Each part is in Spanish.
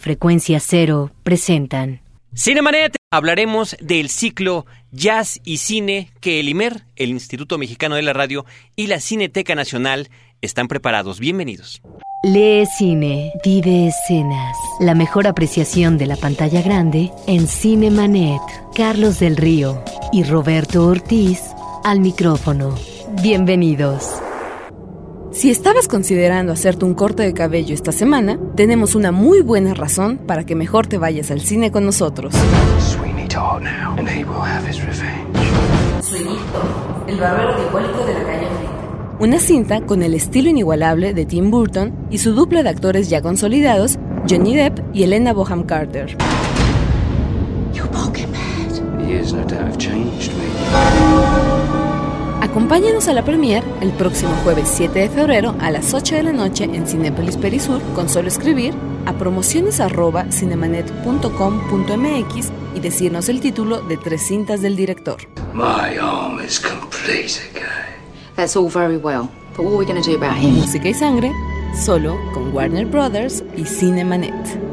Frecuencia Cero presentan. Cinemanet, hablaremos del ciclo Jazz y Cine que el IMER, el Instituto Mexicano de la Radio y la Cineteca Nacional están preparados. Bienvenidos. Lee cine, vive escenas. La mejor apreciación de la pantalla grande en Cinemanet. Carlos del Río y Roberto Ortiz al micrófono. Bienvenidos. Si estabas considerando hacerte un corte de cabello esta semana, tenemos una muy buena razón para que mejor te vayas al cine con nosotros. Sweeney Todd now, and he will have his revenge. Sweeney el barbero diabólico de la calle Una cinta con el estilo inigualable de Tim Burton y su dupla de actores ya consolidados, Johnny Depp y Elena Boham Carter. You're poking mad. Years no doubt have changed me. Acompáñanos a la premier el próximo jueves 7 de febrero a las 8 de la noche en Cinépolis Perisur con solo escribir a promociones@cinemanet.com.mx y decirnos el título de tres cintas del director. My arm is complete again. That's all very well, but what are we going to do about him? Música y sangre, solo con Warner Brothers y Cinemanet.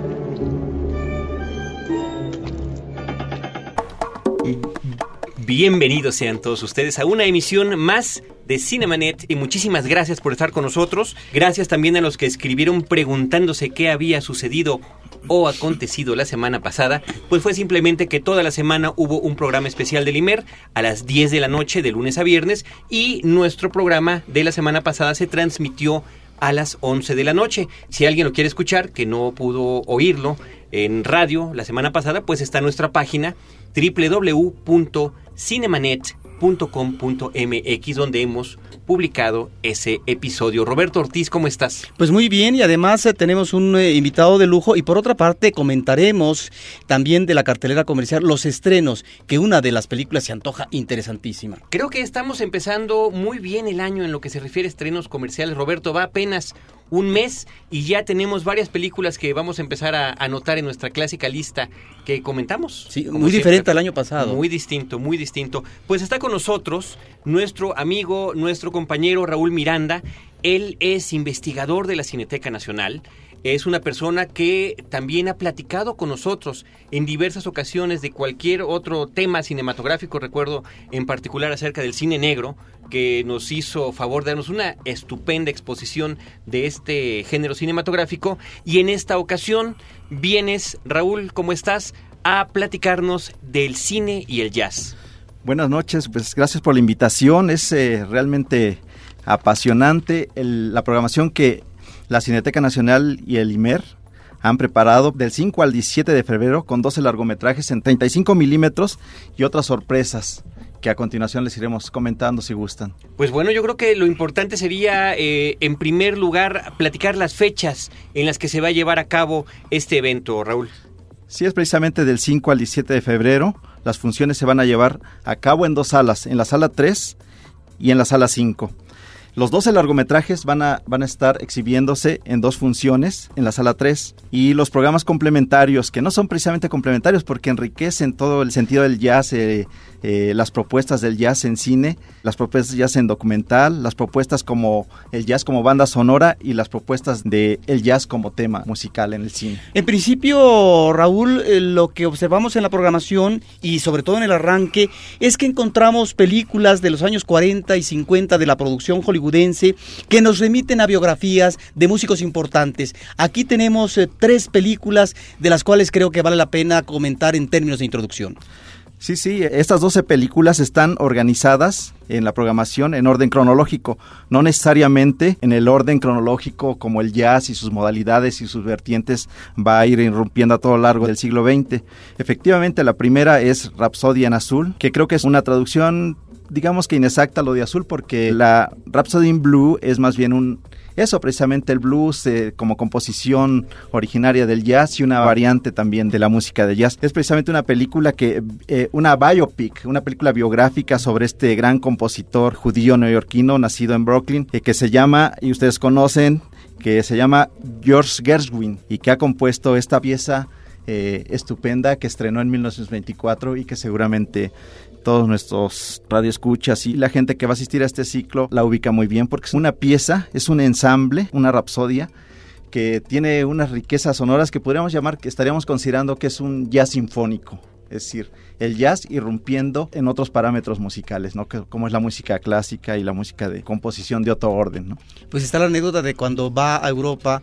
Bienvenidos sean todos ustedes a una emisión más de Cinemanet y muchísimas gracias por estar con nosotros. Gracias también a los que escribieron preguntándose qué había sucedido o acontecido la semana pasada, pues fue simplemente que toda la semana hubo un programa especial del IMER a las 10 de la noche de lunes a viernes y nuestro programa de la semana pasada se transmitió a las 11 de la noche. Si alguien lo quiere escuchar, que no pudo oírlo en radio la semana pasada, pues está nuestra página www.cinemanet.com.mx donde hemos publicado ese episodio. Roberto Ortiz, ¿cómo estás? Pues muy bien y además eh, tenemos un eh, invitado de lujo y por otra parte comentaremos también de la cartelera comercial los estrenos, que una de las películas se antoja interesantísima. Creo que estamos empezando muy bien el año en lo que se refiere a estrenos comerciales. Roberto, va apenas un mes y ya tenemos varias películas que vamos a empezar a anotar en nuestra clásica lista que comentamos. Sí, muy diferente al año pasado. Muy distinto, muy distinto. Pues está con nosotros nuestro amigo, nuestro compañero Raúl Miranda. Él es investigador de la Cineteca Nacional. Es una persona que también ha platicado con nosotros en diversas ocasiones de cualquier otro tema cinematográfico. Recuerdo en particular acerca del cine negro, que nos hizo favor de darnos una estupenda exposición de este género cinematográfico. Y en esta ocasión vienes, Raúl, ¿cómo estás? A platicarnos del cine y el jazz. Buenas noches, pues gracias por la invitación. Es eh, realmente apasionante la programación que la Cineteca Nacional y el IMER han preparado del 5 al 17 de febrero con 12 largometrajes en 35 milímetros y otras sorpresas que a continuación les iremos comentando si gustan. Pues bueno, yo creo que lo importante sería, eh, en primer lugar, platicar las fechas en las que se va a llevar a cabo este evento, Raúl. Sí, es precisamente del 5 al 17 de febrero. Las funciones se van a llevar a cabo en dos salas, en la sala 3 y en la sala 5. Los 12 largometrajes van a, van a estar exhibiéndose en dos funciones, en la sala 3, y los programas complementarios, que no son precisamente complementarios porque enriquecen todo el sentido del jazz, eh, eh, las propuestas del jazz en cine, las propuestas de jazz en documental, las propuestas como el jazz como banda sonora y las propuestas de el jazz como tema musical en el cine. En principio, Raúl, eh, lo que observamos en la programación y sobre todo en el arranque es que encontramos películas de los años 40 y 50 de la producción que nos remiten a biografías de músicos importantes. Aquí tenemos eh, tres películas de las cuales creo que vale la pena comentar en términos de introducción. Sí, sí, estas 12 películas están organizadas en la programación en orden cronológico, no necesariamente en el orden cronológico como el jazz y sus modalidades y sus vertientes va a ir irrumpiendo a todo lo largo del siglo XX. Efectivamente, la primera es Rapsodia en Azul, que creo que es una traducción digamos que inexacta lo de azul porque la Rhapsody in Blue es más bien un eso precisamente el blues eh, como composición originaria del jazz y una variante también de la música de jazz. Es precisamente una película que, eh, una biopic, una película biográfica sobre este gran compositor judío neoyorquino nacido en Brooklyn, eh, que se llama, y ustedes conocen, que se llama George Gershwin y que ha compuesto esta pieza estupenda que estrenó en 1924 y que seguramente todos nuestros radioescuchas y la gente que va a asistir a este ciclo la ubica muy bien porque es una pieza, es un ensamble, una rapsodia que tiene unas riquezas sonoras que podríamos llamar, que estaríamos considerando que es un jazz sinfónico. Es decir, el jazz irrumpiendo en otros parámetros musicales, ¿no? como es la música clásica y la música de composición de otro orden. ¿no? Pues está la anécdota de cuando va a Europa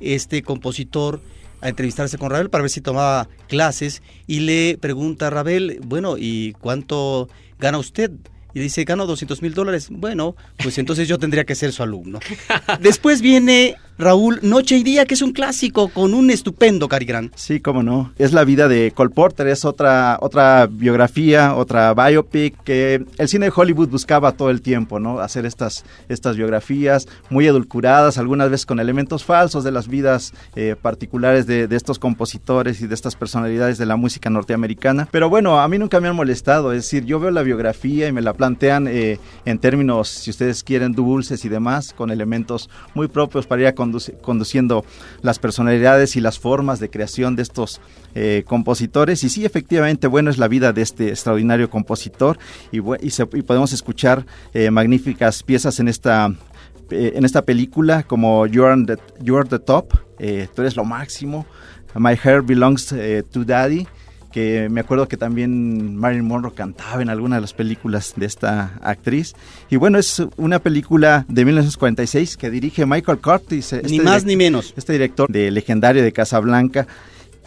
este compositor a entrevistarse con Ravel para ver si tomaba clases y le pregunta a Ravel, bueno, ¿y cuánto gana usted? Y dice, gano 200 mil dólares. Bueno, pues entonces yo tendría que ser su alumno. Después viene Raúl, Noche y Día, que es un clásico con un estupendo Cary Grant. Sí, cómo no. Es la vida de Cole Porter, es otra, otra biografía, otra biopic que el cine de Hollywood buscaba todo el tiempo, ¿no? Hacer estas, estas biografías muy edulcuradas, algunas veces con elementos falsos de las vidas eh, particulares de, de, estos compositores y de estas personalidades de la música norteamericana. Pero bueno, a mí nunca me han molestado, es decir, yo veo la biografía y me la plantean eh, en términos, si ustedes quieren, dulces y demás, con elementos muy propios para ir a conduciendo las personalidades y las formas de creación de estos eh, compositores. Y sí, efectivamente, bueno es la vida de este extraordinario compositor y, y, podemos escuchar eh, magníficas piezas en esta eh, en esta película como You're, the, You're the Top, tú eres lo máximo, My Hair Belongs to Daddy, que me acuerdo que también Marilyn Monroe cantaba en alguna de las películas de esta actriz. Y bueno, es una película de 1946 que dirige Michael Curtis. Este ni más ni menos. Este director de legendario de Casablanca.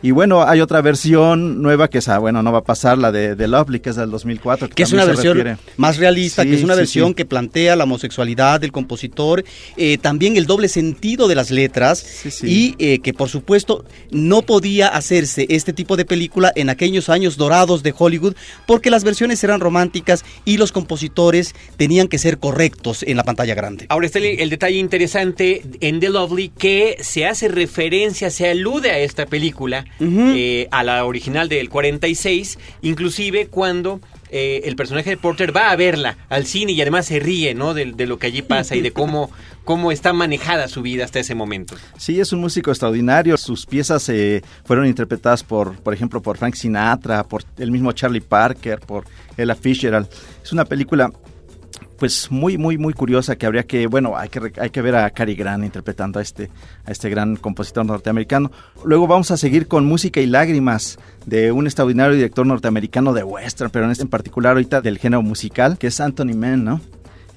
Y bueno, hay otra versión nueva que esa, bueno, no va a pasar, la de, de Lovely, que es del 2004. Que, es una versión más realista, que es una versión que plantea la homosexualidad del compositor, eh, también el doble sentido de las letras y eh, que por supuesto no podía hacerse este tipo de película en aquellos años dorados de Hollywood porque las versiones eran románticas y los compositores tenían que ser correctos en la pantalla grande. Ahora está el, el detalle interesante en The Lovely que se hace referencia, se alude a esta película eh, a la original del 46, inclusive cuando eh, el personaje de Porter va a verla al cine y además se ríe, ¿no? De, lo que allí pasa y de cómo, cómo está manejada su vida hasta ese momento. Sí, es un músico extraordinario. Sus piezas eh, fueron interpretadas por, por ejemplo, por Frank Sinatra, por el mismo Charlie Parker, por Ella Fitzgerald. Es una película pues muy muy muy curiosa que habría que bueno hay que hay que ver a Cary Grant interpretando a este a este gran compositor norteamericano. Luego vamos a seguir con música y lágrimas de un extraordinario director norteamericano de western pero en este en particular ahorita del género musical que es Anthony Mann no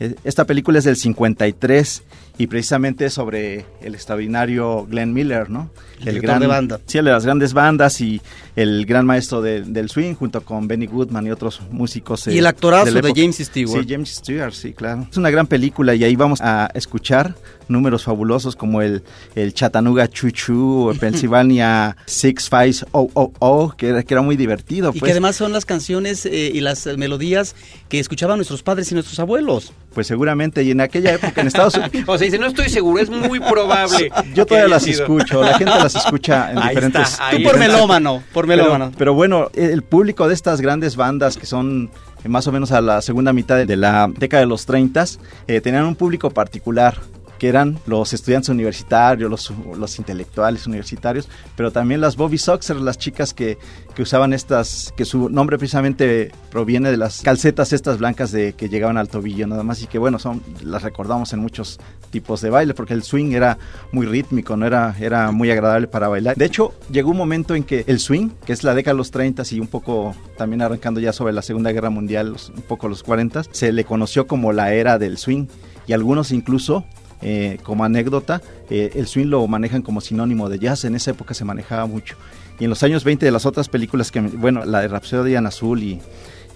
e, esta película es del 53 y precisamente sobre el extraordinario Glenn Miller, ¿no? El, gran de banda. Sí, el de las grandes bandas y el gran maestro del swing junto con Benny Goodman y otros músicos. y el actorazo de, James Stewart. Sí, James Stewart, sí, claro. Es una gran película y ahí vamos a escuchar números fabulosos como el, el Chattanooga Chuchu o Pennsylvania Six Five Oh Oh Oh, que era, que era muy divertido. Y que pues. además son las canciones eh, y las melodías que escuchaban nuestros padres y nuestros abuelos. Pues seguramente, y en aquella época en Estados Unidos... o sea, dice, no estoy seguro, es muy probable. Yo todavía las escucho, la gente las escucha en diferentes... Tú por melómano, por melómano. Pero, pero bueno, el público de estas grandes bandas que son más o menos a la segunda mitad de la década de los 30, eh, tenían un público particular que eran los estudiantes universitarios, los, intelectuales universitarios, pero también las Bobby Soxers, las chicas que, que, usaban estas, que su nombre precisamente proviene de las calcetas estas blancas de que llegaban al tobillo nada más y que bueno, son las recordamos en muchos tipos de baile porque el swing era muy rítmico, no era, era muy agradable para bailar. De hecho, llegó un momento en que el swing, que es la década de los 30 y un poco también arrancando ya sobre la Segunda Guerra Mundial, un poco los 40, se le conoció como la era del swing y algunos incluso eh, como anécdota, eh, el swing lo manejan como sinónimo de jazz, en esa época se manejaba mucho. Y en los años 20 de las otras películas, que bueno, la de Rhapsody en Azul y,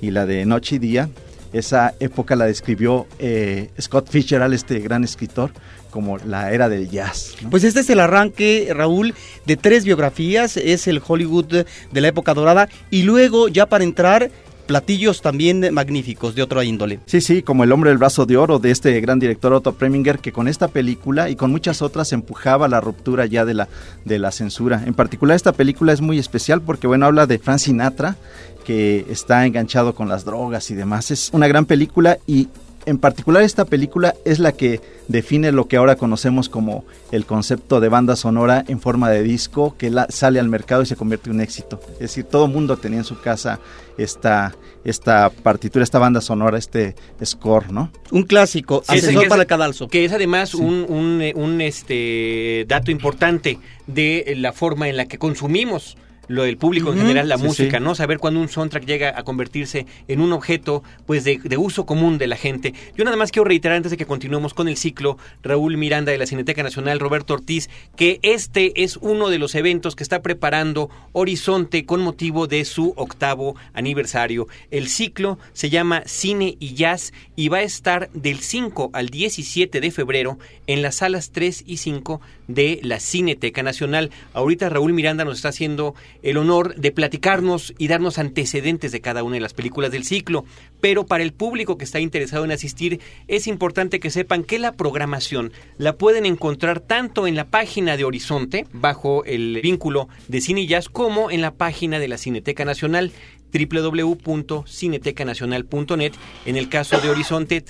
y la de Noche y Día, esa época la describió eh, Scott Fitzgerald, este gran escritor, como la era del jazz. Pues este es el arranque, Raúl, de tres biografías, es el Hollywood de la época dorada, y luego ya para entrar platillos también magníficos de otra índole. Sí, sí, como El hombre del brazo de oro de este gran director Otto Preminger que con esta película y con muchas otras empujaba la ruptura ya de la de la censura. En particular esta película es muy especial porque bueno, habla de Frank Sinatra que está enganchado con las drogas y demás. Es una gran película y en particular esta película es la que define lo que ahora conocemos como el concepto de banda sonora en forma de disco que sale al mercado y se convierte en un éxito. Es decir, todo el mundo tenía en su casa esta, esta partitura, esta banda sonora, este score, ¿no? Un clásico, asesor para el cadalso. Que es además un, un, un, este, dato importante de la forma en la que consumimos lo del público en general, la música, ¿no? Saber cuándo un soundtrack llega a convertirse en un objeto pues de, uso común de la gente. Yo nada más quiero reiterar antes de que continuemos con el ciclo, Raúl Miranda de la Cineteca Nacional, Roberto Ortiz, que este es uno de los eventos que está preparando Horizonte con motivo de su octavo aniversario. El ciclo se llama Cine y Jazz y va a estar del 5 al 17 de febrero en las salas 3 y 5 de la Cineteca Nacional. Ahorita Raúl Miranda nos está haciendo el honor de platicarnos y darnos antecedentes de cada una de las películas del ciclo, pero para el público que está interesado en asistir es importante que sepan que la programación la pueden encontrar tanto en la página de Horizonte, bajo el vínculo de Cine Jazz, como en la página de la Cineteca Nacional www.cinetecanacional.net, en el caso de Horizonte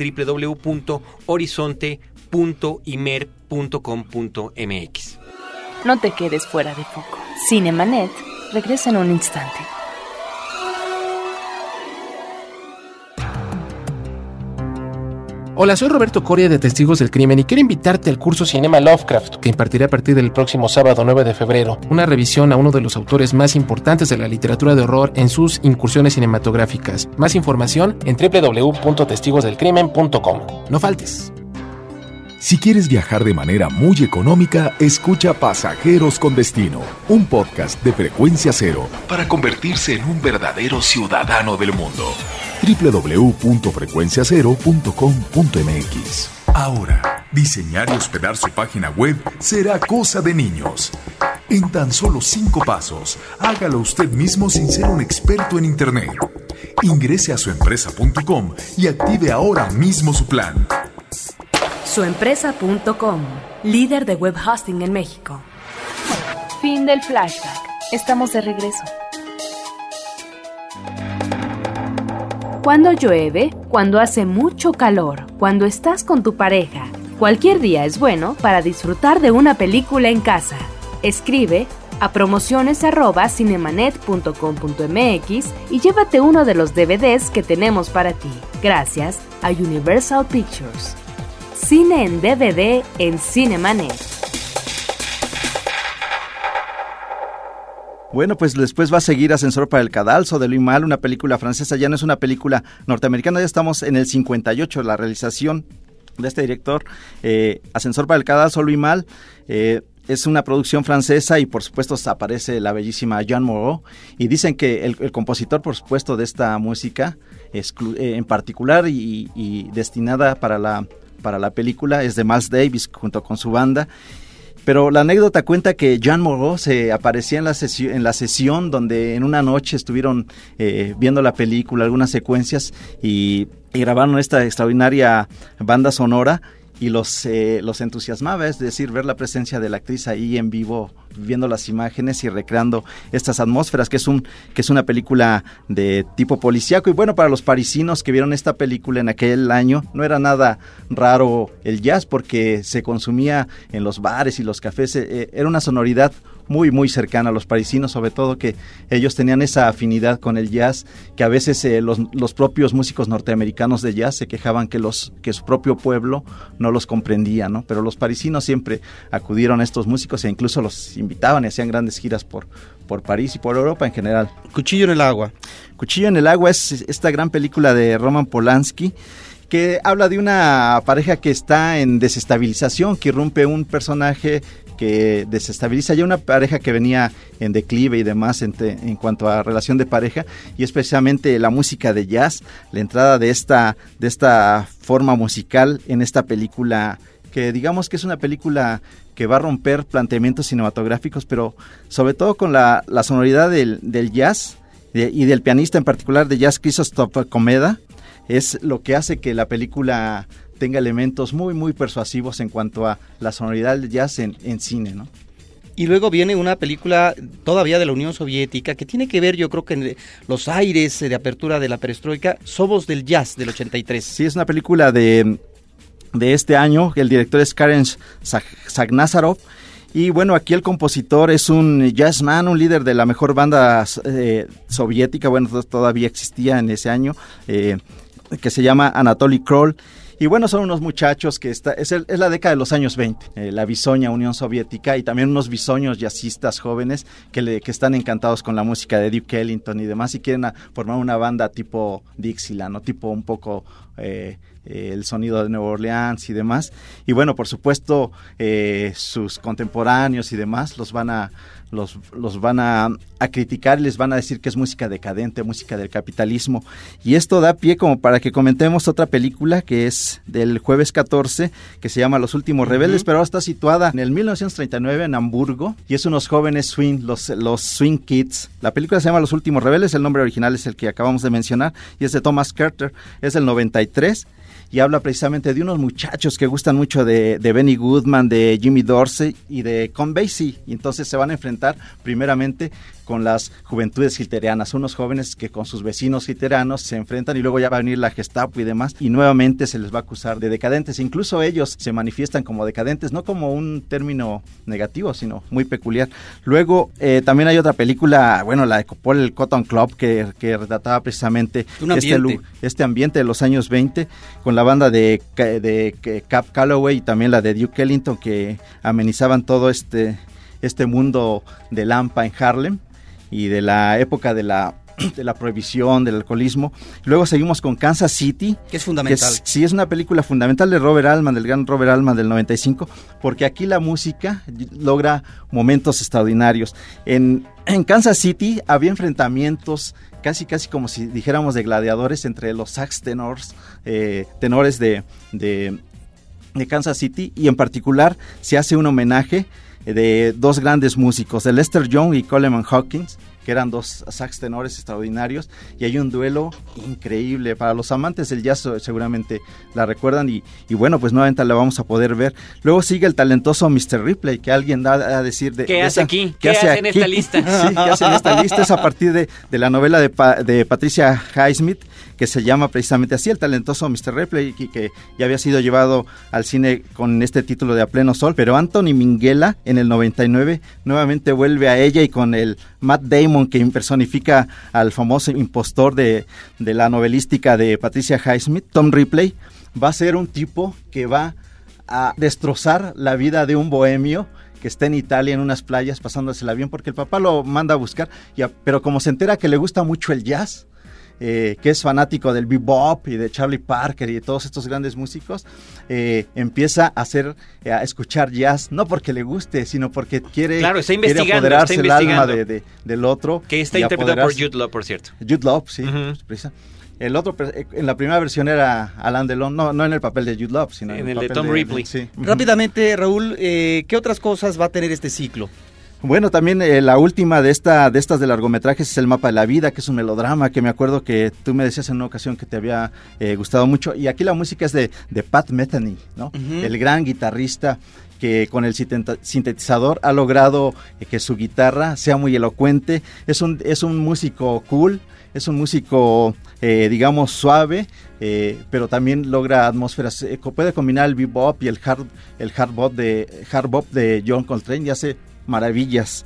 www.horizonte.imer.com.mx. No te quedes fuera de foco. Cinemanet regresa en un instante. Hola, soy Roberto Coria de Testigos del Crimen y quiero invitarte al curso Cinema Lovecraft que impartiré a partir del próximo sábado 9 de febrero, una revisión a uno de los autores más importantes de la literatura de horror en sus incursiones cinematográficas. Más información en www.testigosdelcrimen.com. No faltes. Si quieres viajar de manera muy económica, escucha Pasajeros con Destino, un podcast de frecuencia cero para convertirse en un verdadero ciudadano del mundo. www.frecuenciacero.com.mx Ahora, diseñar y hospedar su página web será cosa de niños. En tan solo cinco pasos, hágalo usted mismo sin ser un experto en Internet. Ingrese a suempresa.com y active ahora mismo su plan. Suempresa.com, líder de web hosting en México. Fin del flashback. Estamos de regreso. Cuando llueve, cuando hace mucho calor, cuando estás con tu pareja, cualquier día es bueno para disfrutar de una película en casa. Escribe a promociones@cinemanet.com.mx y llévate uno de los DVDs que tenemos para ti. Gracias a Universal Pictures. Cine en DVD en Cinemanet. Bueno, pues después va a seguir Ascensor para el Cadalso de Luis Mal, una película francesa, ya no es una película norteamericana, ya estamos en el 58, la realización de este director, eh, Ascensor para el Cadalso, Luis Mal. Eh, es una producción francesa y por supuesto aparece la bellísima Jean Moreau y dicen que el, compositor por supuesto de esta música eh, en particular y destinada para la para la película es de Miles Davis junto con su banda. Pero la anécdota cuenta que Jean Moreau se aparecía en la, sesión, en la sesión donde en una noche estuvieron eh, viendo la película, algunas secuencias y, y grabaron esta extraordinaria banda sonora y los, eh, los entusiasmaba, es decir, ver la presencia de la actriz ahí en vivo, viendo las imágenes y recreando estas atmósferas, que es, un, que es una película de tipo policíaco. Y bueno, para los parisinos que vieron esta película en aquel año, no era nada raro el jazz porque se consumía en los bares y los cafés, eh, era una sonoridad muy, muy cercana a los parisinos, sobre todo que ellos tenían esa afinidad con el jazz, que a veces eh, los, los, propios músicos norteamericanos de jazz se quejaban que, los, que su propio pueblo no los comprendía, ¿no? Pero los parisinos siempre acudieron a estos músicos e incluso los invitaban y hacían grandes giras por, por París y por Europa en general. Cuchillo en el agua. Cuchillo en el agua es esta gran película de Roman Polanski que habla de una pareja que está en desestabilización, que irrumpe un personaje que desestabiliza. Ya una pareja que venía en declive y demás en, cuanto a relación de pareja y especialmente la música de jazz, la entrada de esta, de esta forma musical en esta película que digamos que es una película que va a romper planteamientos cinematográficos, pero sobre todo con la, sonoridad del, jazz y del pianista en particular de jazz Christoph Comeda, es lo que hace que la película tenga elementos muy, muy persuasivos en cuanto a la sonoridad del jazz en, cine, ¿no? Y luego viene una película todavía de la Unión Soviética que tiene que ver, yo creo que en los aires de apertura de la perestroika, Sobos del Jazz del 83. Sí, es una película de, de este año. El director es Karen Sagnazarov. Y bueno, aquí el compositor es un jazzman, un líder de la mejor banda eh, soviética, bueno, todavía existía en ese año, eh, que se llama Anatoly Kroll. Y bueno, son unos muchachos que está, es, la década de los años 20, eh, la bisoña Unión Soviética y también unos bisoños jazzistas jóvenes que, le, que están encantados con la música de Duke Ellington y demás y quieren formar una banda tipo Dixieland, ¿no? tipo un poco eh, eh, el sonido de Nueva Orleans y demás. Y bueno, por supuesto, sus contemporáneos y demás los van a los, los van a, criticar y les van a decir que es música decadente, música del capitalismo. Y esto da pie como para que comentemos otra película que es del jueves 14, que se llama Los Últimos Rebeldes, pero ahora está situada en el 1939 en Hamburgo y es unos jóvenes swing, los, los Swing Kids. La película se llama Los Últimos Rebeldes, el nombre original es el que acabamos de mencionar y es de Thomas Carter, es del 93 y habla precisamente de unos muchachos que gustan mucho de, Benny Goodman, de Jimmy Dorsey y de Con Basie. Y entonces se van a enfrentar primeramente con las juventudes hitlerianas, unos jóvenes que con sus vecinos hiteranos se enfrentan y luego ya va a venir la Gestapo y demás y nuevamente se les va a acusar de decadentes. Incluso ellos se manifiestan como decadentes, no como un término negativo, sino muy peculiar. Luego eh, también hay otra película, bueno, la de Coppola, el Cotton Club, que, que retrataba precisamente este, este, ambiente de los años 20 con la banda de, de Cap Calloway y también la de Duke Ellington que amenizaban todo este este mundo de Lampa en Harlem y de la época de la de la prohibición, del alcoholismo. Luego seguimos con Kansas City. Que es fundamental. sí, es una película fundamental de Robert Altman, del gran Robert Altman del 95, porque aquí la música logra momentos extraordinarios. En, en Kansas City había enfrentamientos casi casi como si dijéramos de gladiadores entre los sax tenors, eh, tenores de, de, de Kansas City y en particular se hace un homenaje de dos grandes músicos, de Lester Young y Coleman Hawkins, que eran dos sax tenores extraordinarios, y hay un duelo increíble. Para los amantes del jazz seguramente la recuerdan, y, bueno, pues nuevamente la vamos a poder ver. Luego sigue el talentoso Mr. Ripley, que alguien da a decir de... ¿Qué hace aquí? ¿Qué, hace, en esta lista? sí, ¿qué hace en esta lista? Es a partir de, de la novela de, de Patricia Highsmith, que se llama precisamente así, el talentoso Mr. Ripley, que, que ya había sido llevado al cine con este título de A Pleno Sol, pero Anthony Minghella en el 99 nuevamente vuelve a ella y con el Matt Damon que personifica al famoso impostor de, de la novelística de Patricia Highsmith, Tom Ripley, va a ser un tipo que va a destrozar la vida de un bohemio que está en Italia en unas playas pasándose el avión porque el papá lo manda a buscar, pero como se entera que le gusta mucho el jazz, eh, que es fanático del bebop y de Charlie Parker y de todos estos grandes músicos, eh, empieza a hacer, eh, a escuchar jazz, no porque le guste, sino porque quiere, claro, está apoderarse el alma de, del otro. Que está interpretado por Jude Law, por cierto. Jude Law, sí, El otro, en la primera versión era Alan Delon, no, no en el papel de Jude Law, sino en, el, de Tom Ripley. Rápidamente, Raúl, ¿qué otras cosas va a tener este ciclo? Bueno, también eh, la última de esta de estas de largometrajes es El mapa de la vida, que es un melodrama que me acuerdo que tú me decías en una ocasión que te había eh, gustado mucho. Y aquí la música es de, de Pat Metheny, ¿no? El gran guitarrista que con el sintetizador ha logrado eh, que su guitarra sea muy elocuente. Es un, es un músico cool, es un músico, digamos, suave, pero también logra atmósferas. puede combinar el bebop y el hard, el hard bop de hard bop de John Coltrane y hace maravillas.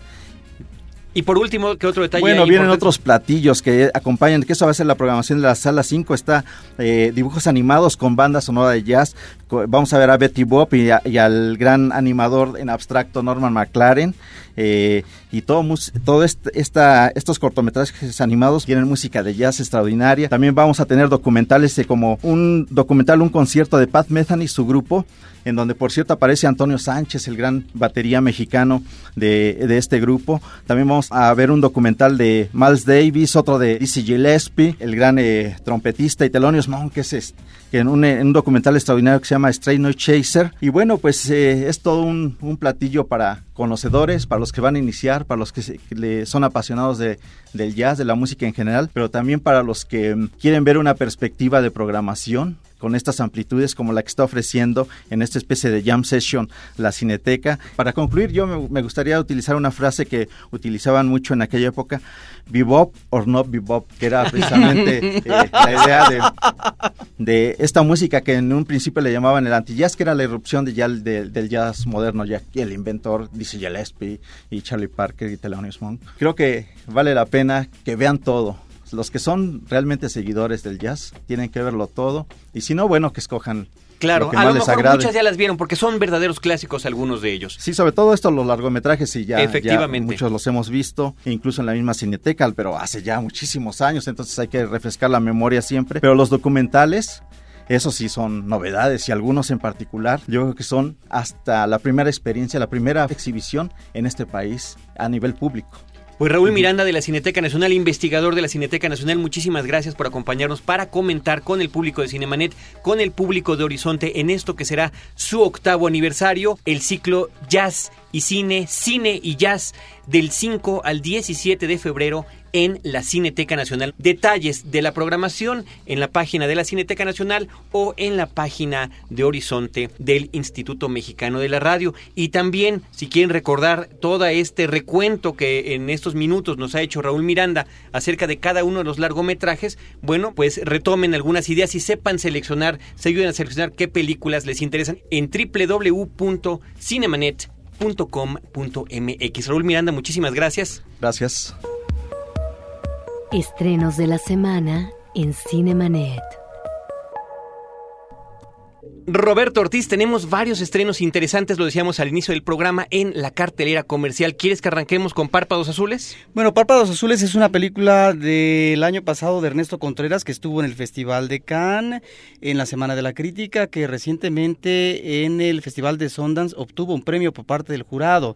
Y por último, ¿qué otro detalle? Bueno, vienen otros platillos que acompañan, que eso va a ser la programación de la sala 5, está eh, dibujos animados con banda sonora de jazz. Vamos a ver a Betty Bob y, al gran animador en abstracto Norman McLaren. Eh, y todo, todo esta, estos cortometrajes animados tienen música de jazz extraordinaria. También vamos a tener documentales como un documental, un concierto de Pat Metheny y su grupo, en donde por cierto aparece Antonio Sánchez, el gran batería mexicano de, de este grupo. También vamos a ver un documental de Miles Davis, otro de Dizzy Gillespie, el gran eh, trompetista, y Thelonious Monk, que es en un, en un, documental extraordinario que se llama Straight No Chaser. Y bueno, pues eh, es todo un, un platillo para conocedores, para los que van a iniciar, para los que, le son apasionados de, del jazz, de la música en general, pero también para los que mm, quieren ver una perspectiva de programación con estas amplitudes como la que está ofreciendo en esta especie de jam session la Cineteca. Para concluir, yo me, gustaría utilizar una frase que utilizaban mucho en aquella época, bebop or not bebop, que era precisamente eh, la idea de, de, esta música que en un principio le llamaban el anti-jazz, que era la irrupción de del jazz moderno, ya el inventor Dizzy Gillespie y Charlie Parker y Thelonious Monk. Creo que vale la pena que vean todo, los que son realmente seguidores del jazz tienen que verlo todo y si no, bueno, que escojan Claro, a lo mejor muchas ya las vieron porque son verdaderos clásicos algunos de ellos. Sí, sobre todo esto, los largometrajes y ya, Efectivamente. muchos los hemos visto, incluso en la misma Cineteca, pero hace ya muchísimos años, entonces hay que refrescar la memoria siempre. Pero los documentales, esos sí son novedades y algunos en particular, yo creo que son hasta la primera experiencia, la primera exhibición en este país a nivel público. Pues Raúl Miranda de la Cineteca Nacional, investigador de la Cineteca Nacional, muchísimas gracias por acompañarnos para comentar con el público de Cinemanet, con el público de Horizonte en esto que será su octavo aniversario, el ciclo Jazz y Cine, Cine y Jazz del 5 al 17 de febrero en la Cineteca Nacional. Detalles de la programación en la página de la Cineteca Nacional o en la página de Horizonte del Instituto Mexicano de la Radio. Y también, si quieren recordar todo este recuento que en estos minutos nos ha hecho Raúl Miranda acerca de cada uno de los largometrajes, bueno, pues retomen algunas ideas y sepan seleccionar, se ayuden a seleccionar qué películas les interesan en www.cinemanet.com.mx. Raúl Miranda, muchísimas gracias. Gracias. Estrenos de la semana en Cinemanet. Roberto Ortiz, tenemos varios estrenos interesantes, lo decíamos al inicio del programa, en la cartelera comercial. ¿Quieres que arranquemos con Párpados Azules? Bueno, Párpados Azules es una película del año pasado de Ernesto Contreras que estuvo en el Festival de Cannes, en la Semana de la Crítica, que recientemente en el Festival de Sundance obtuvo un premio por parte del jurado.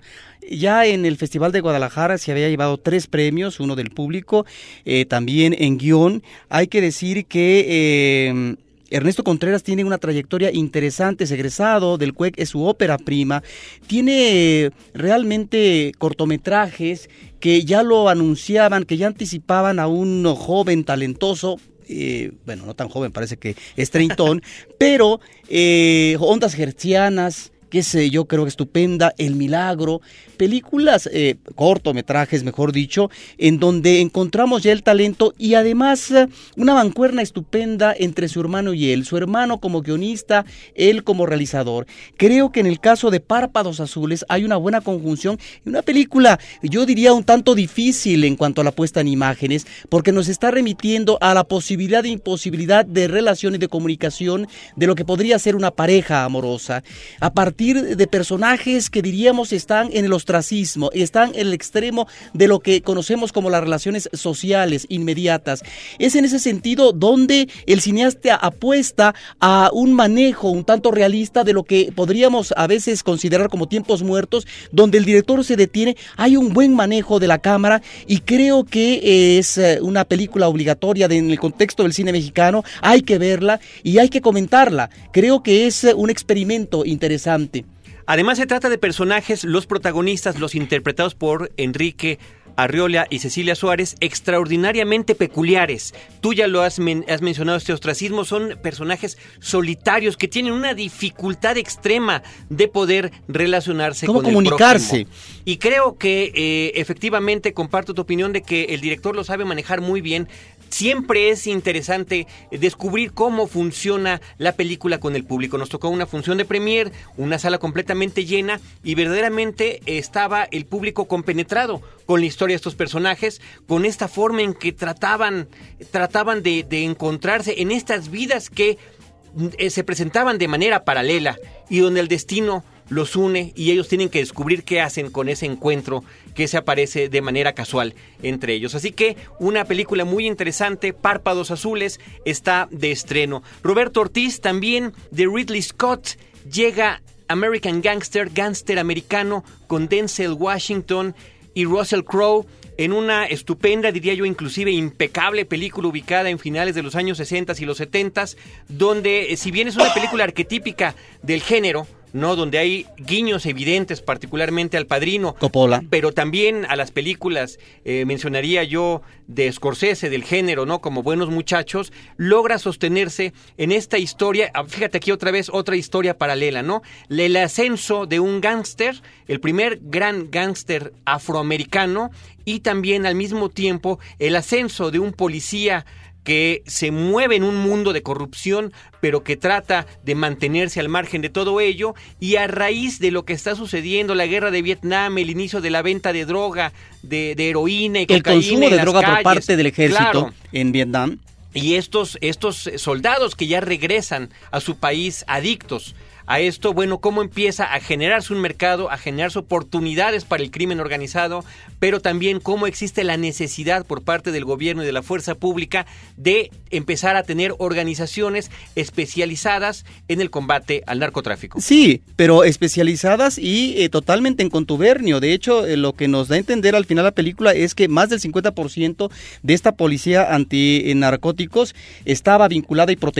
Ya en el Festival de Guadalajara se había llevado tres premios, uno del público, eh, también en guion. Hay que decir que... Eh, Ernesto Contreras tiene una trayectoria interesante, es egresado del CUEC, es su ópera prima, tiene realmente cortometrajes que ya lo anunciaban, que ya anticipaban a un joven talentoso, eh, bueno, no tan joven, parece que es treintón, pero eh, ondas gercianas, que sé yo, creo que estupenda, El Milagro, películas, eh, cortometrajes, mejor dicho, en donde encontramos ya el talento y además eh, una bancuerna estupenda entre su hermano y él, su hermano como guionista, él como realizador. Creo que en el caso de Párpados Azules hay una buena conjunción y una película, yo diría un tanto difícil en cuanto a la puesta en imágenes, porque nos está remitiendo a la posibilidad e imposibilidad de relación y de comunicación de lo que podría ser una pareja amorosa, a partir de personajes que diríamos están en el ostracismo, están en el extremo de lo que conocemos como las relaciones sociales inmediatas. Es en ese sentido donde el cineasta apuesta a un manejo un tanto realista de lo que podríamos a veces considerar como tiempos muertos, donde el director se detiene, hay un buen manejo de la cámara y creo que es eh, una película obligatoria en el contexto del cine mexicano, hay que verla y hay que comentarla. Creo que es un experimento interesante. Además se trata de personajes, los protagonistas, los interpretados por Enrique Arriola y Cecilia Suárez, extraordinariamente peculiares. Tú ya lo has, mencionado, este ostracismo, son personajes solitarios que tienen una dificultad extrema de poder relacionarse ¿Cómo con comunicarse? Y creo que eh, efectivamente comparto tu opinión de que el director lo sabe manejar muy bien siempre es interesante descubrir cómo funciona la película con el público. Nos tocó una función de premier, una sala completamente llena y verdaderamente estaba el público compenetrado con la historia de estos personajes, con esta forma en que trataban, trataban de, encontrarse en estas vidas que eh, se presentaban de manera paralela y donde el destino los une y ellos tienen que descubrir qué hacen con ese encuentro que se aparece de manera casual entre ellos. Así que una película muy interesante, Párpados Azules, está de estreno. Roberto Ortiz también de Ridley Scott llega American Gangster, Gangster Americano con Denzel Washington y Russell Crowe en una estupenda, diría yo, inclusive impecable película ubicada en finales de los años 60 y los 70, donde eh, si bien es una película arquetípica del género, ¿no? Donde hay guiños evidentes, particularmente al padrino. Coppola. Pero también a las películas, eh, mencionaría yo, de Scorsese, del género, ¿no? Como Buenos Muchachos, logra sostenerse en esta historia. Ah, fíjate aquí otra vez, otra historia paralela, ¿no? El ascenso de un gángster, el primer gran gángster afroamericano, y también al mismo tiempo el ascenso de un policía que se mueve en un mundo de corrupción, pero que trata de mantenerse al margen de todo ello, y a raíz de lo que está sucediendo, la guerra de Vietnam, el inicio de la venta de droga, de, heroína y el cocaína. El consumo de droga por parte del ejército en Vietnam. Y estos, estos soldados que ya regresan a su país adictos a esto, bueno, cómo empieza a generarse un mercado, a generarse oportunidades para el crimen organizado, pero también cómo existe la necesidad por parte del gobierno y de la fuerza pública de empezar a tener organizaciones especializadas en el combate al narcotráfico. Sí, pero especializadas y eh, totalmente en contubernio. De hecho, eh, lo que nos da a entender al final la película es que más del 50% de esta policía antinarcóticos estaba vinculada y protegida